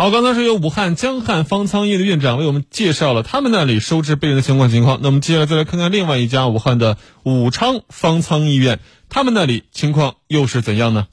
好，刚才是由武汉江汉方舱医院的院长为我们介绍了他们那里收治病人的情况情况。那么接下来再来看看另外一家武汉的武昌方舱医院，他们那里情况又是怎样呢？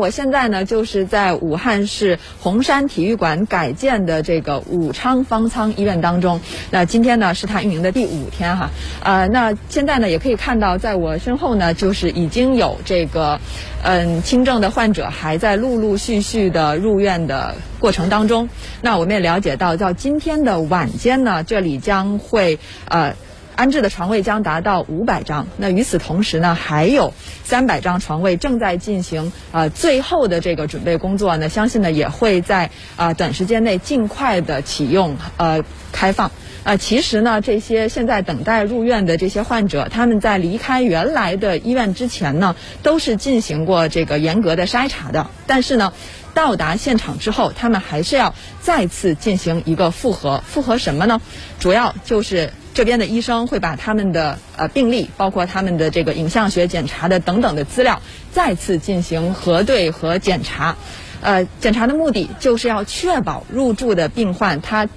我现在呢，就是在武汉市洪山体育馆改建的这个武昌方舱医院当中。那今天呢，是它运营的第五天哈。呃，那现在呢，也可以看到，在我身后呢，就是已经有这个，嗯，轻症的患者还在陆陆续续的入院的过程当中。那我们也了解到，到今天的晚间呢，这里将会呃。安置的床位将达到五百张。那与此同时呢，还有三百张床位正在进行呃最后的这个准备工作呢。相信呢也会在啊短时间内尽快的启用呃开放。呃，其实呢，这些现在等待入院的这些患者，他们在离开原来的医院之前呢，都是进行过这个严格的筛查的。但是呢，到达现场之后，他们还是要再次进行一个复核。复核什么呢？主要就是。这边的医生会把他们的呃病历，包括他们的这个影像学检查的等等的资料，再次进行核对和检查。呃，检查的目的就是要确保入住的病患他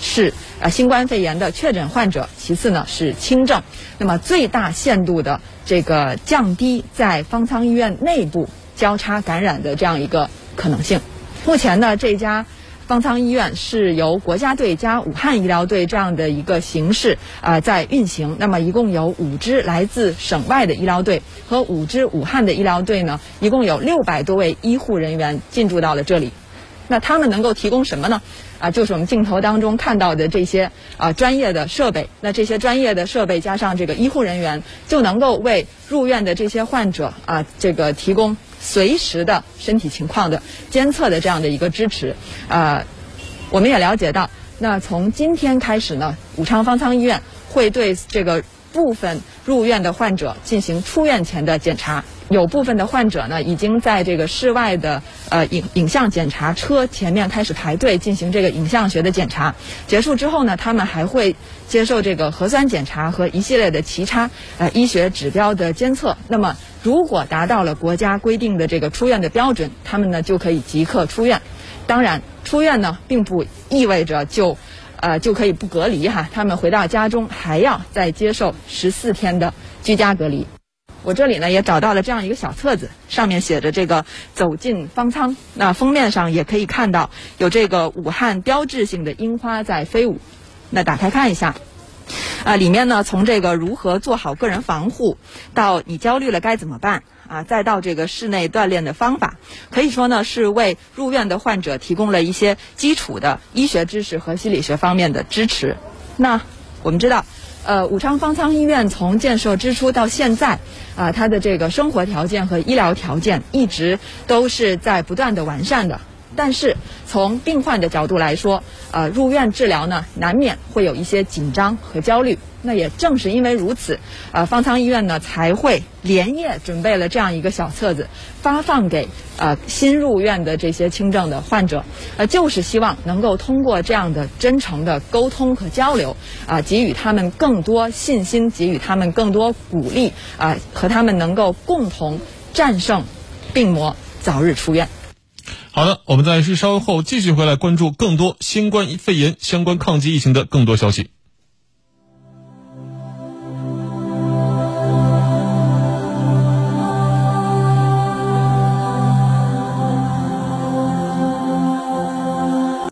是呃新冠肺炎的确诊患者，其次呢是轻症，那么最大限度的这个降低在方舱医院内部交叉感染的这样一个可能性。目前呢，这家。方舱医院是由国家队加武汉医疗队这样的一个形式啊在运行。那么一共有五支来自省外的医疗队和五支武汉的医疗队呢，一共有六百多位医护人员进驻到了这里。那他们能够提供什么呢？啊，就是我们镜头当中看到的这些啊专业的设备。那这些专业的设备加上这个医护人员，就能够为入院的这些患者啊这个提供。随时的身体情况的监测的这样的一个支持，呃，我们也了解到，那从今天开始呢，武昌方舱医院会对这个部分入院的患者进行出院前的检查。有部分的患者呢，已经在这个室外的呃影影像检查车前面开始排队进行这个影像学的检查。结束之后呢，他们还会接受这个核酸检查和一系列的其他呃医学指标的监测。那么，如果达到了国家规定的这个出院的标准，他们呢就可以即刻出院。当然，出院呢并不意味着就呃就可以不隔离哈，他们回到家中还要再接受十四天的居家隔离。我这里呢也找到了这样一个小册子，上面写着这个走进方舱。那封面上也可以看到有这个武汉标志性的樱花在飞舞。那打开看一下，啊，里面呢从这个如何做好个人防护，到你焦虑了该怎么办啊，再到这个室内锻炼的方法，可以说呢是为入院的患者提供了一些基础的医学知识和心理学方面的支持。那我们知道。呃，武昌方舱医院从建设之初到现在，啊，它的这个生活条件和医疗条件一直都是在不断的完善的。但是从病患的角度来说，呃，入院治疗呢，难免会有一些紧张和焦虑。那也正是因为如此，呃，方舱医院呢才会连夜准备了这样一个小册子，发放给呃新入院的这些轻症的患者，呃，就是希望能够通过这样的真诚的沟通和交流，啊，给予他们更多信心，给予他们更多鼓励，啊，和他们能够共同战胜病魔，早日出院。好的，我们在稍后继续回来关注更多新冠肺炎相关抗击疫情的更多消息。